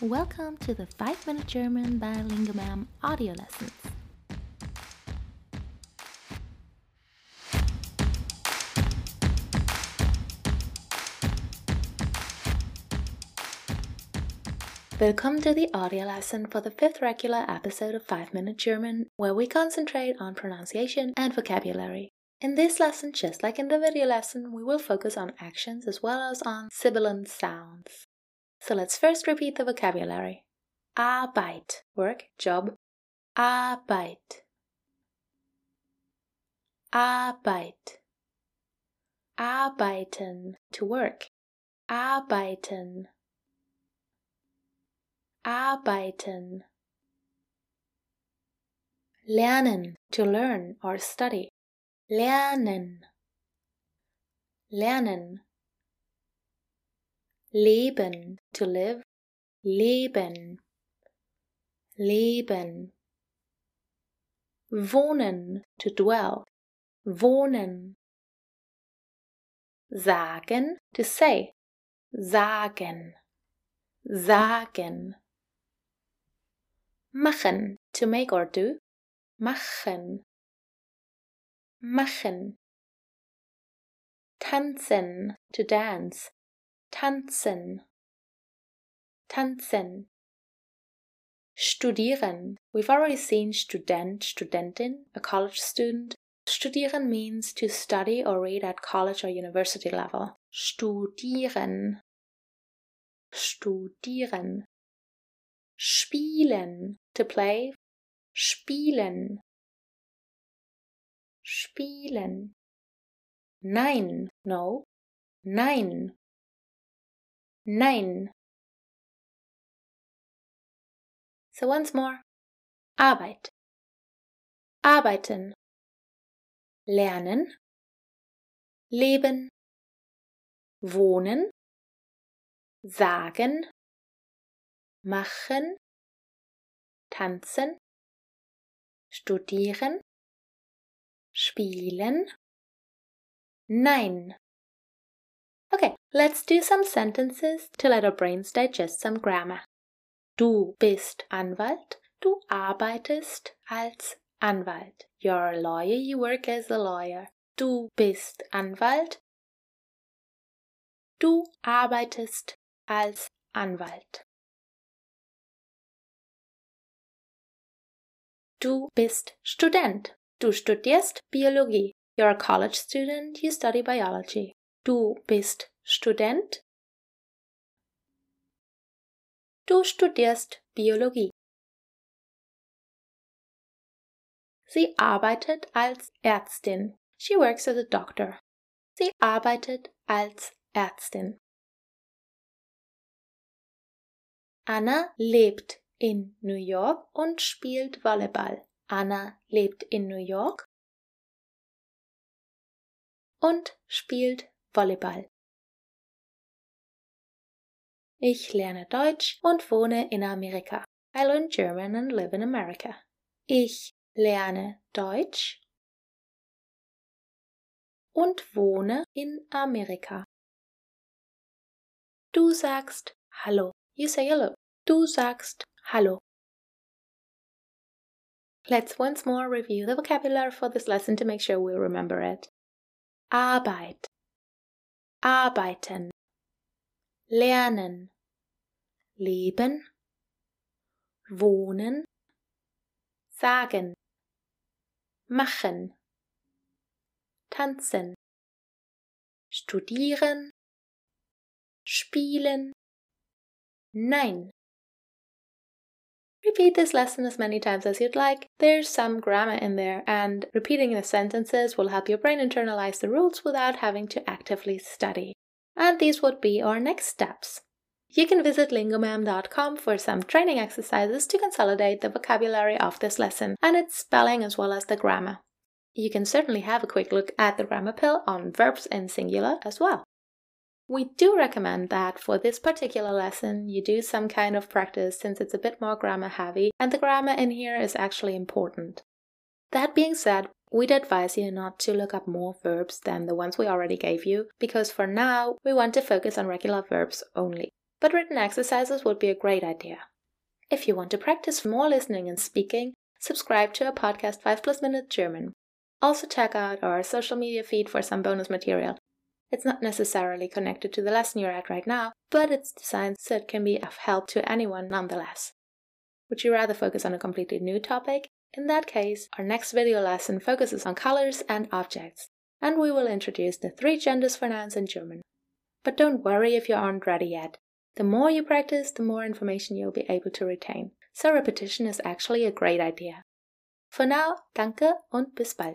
Welcome to the 5 Minute German by Lingomam audio lessons. Welcome to the audio lesson for the fifth regular episode of 5 Minute German, where we concentrate on pronunciation and vocabulary. In this lesson, just like in the video lesson, we will focus on actions as well as on sibilant sounds. So let's first repeat the vocabulary. Arbeit, work, job. Arbeit. Arbeit. Arbeiten, to work. Arbeiten. Arbeiten. Lernen, to learn or study. Lernen. Lernen. Leben, to live. Leben. Leben. Wohnen, to dwell. Wohnen. Sagen, to say. Sagen. Sagen. Machen, to make or do. Machen. Machen. Tanzen, to dance tanzen, tanzen. Studieren. We've already seen Student, Studentin, a college student. Studieren means to study or read at college or university level. Studieren. Studieren. Spielen. To play. Spielen. Spielen. Nein. No. Nein. Nein. So once more. Arbeit. Arbeiten. Lernen. Leben. Wohnen. Sagen. Machen. Tanzen. Studieren. Spielen. Nein. Let's do some sentences to let our brains digest some grammar. Du bist Anwalt. Du arbeitest als Anwalt. You're a lawyer, you work as a lawyer. Du bist Anwalt. Du arbeitest als Anwalt. Du bist Student. Du studierst Biologie. You're a college student, you study biology. Du bist Student. Du studierst Biologie. Sie arbeitet als Ärztin. She works as a doctor. Sie arbeitet als Ärztin. Anna lebt in New York und spielt Volleyball. Anna lebt in New York und spielt Volleyball. Ich lerne Deutsch und wohne in Amerika. I learn German and live in America. Ich lerne Deutsch und wohne in Amerika. Du sagst Hallo. You say hello. Du sagst Hallo. Let's once more review the vocabulary for this lesson to make sure we remember it. Arbeit arbeiten, lernen, leben, wohnen, sagen, machen, tanzen, studieren, spielen, nein. Repeat this lesson as many times as you'd like. There's some grammar in there, and repeating the sentences will help your brain internalize the rules without having to actively study. And these would be our next steps. You can visit lingomam.com for some training exercises to consolidate the vocabulary of this lesson and its spelling as well as the grammar. You can certainly have a quick look at the grammar pill on verbs in singular as well. We do recommend that for this particular lesson you do some kind of practice since it's a bit more grammar heavy and the grammar in here is actually important. That being said, we'd advise you not to look up more verbs than the ones we already gave you because for now we want to focus on regular verbs only. But written exercises would be a great idea. If you want to practice more listening and speaking, subscribe to our podcast 5 Plus Minute German. Also check out our social media feed for some bonus material. It's not necessarily connected to the lesson you're at right now, but it's designed so it can be of help to anyone nonetheless. Would you rather focus on a completely new topic? In that case, our next video lesson focuses on colors and objects, and we will introduce the three genders for nouns in German. But don't worry if you aren't ready yet. The more you practice, the more information you'll be able to retain. So repetition is actually a great idea. For now, danke und bis bald.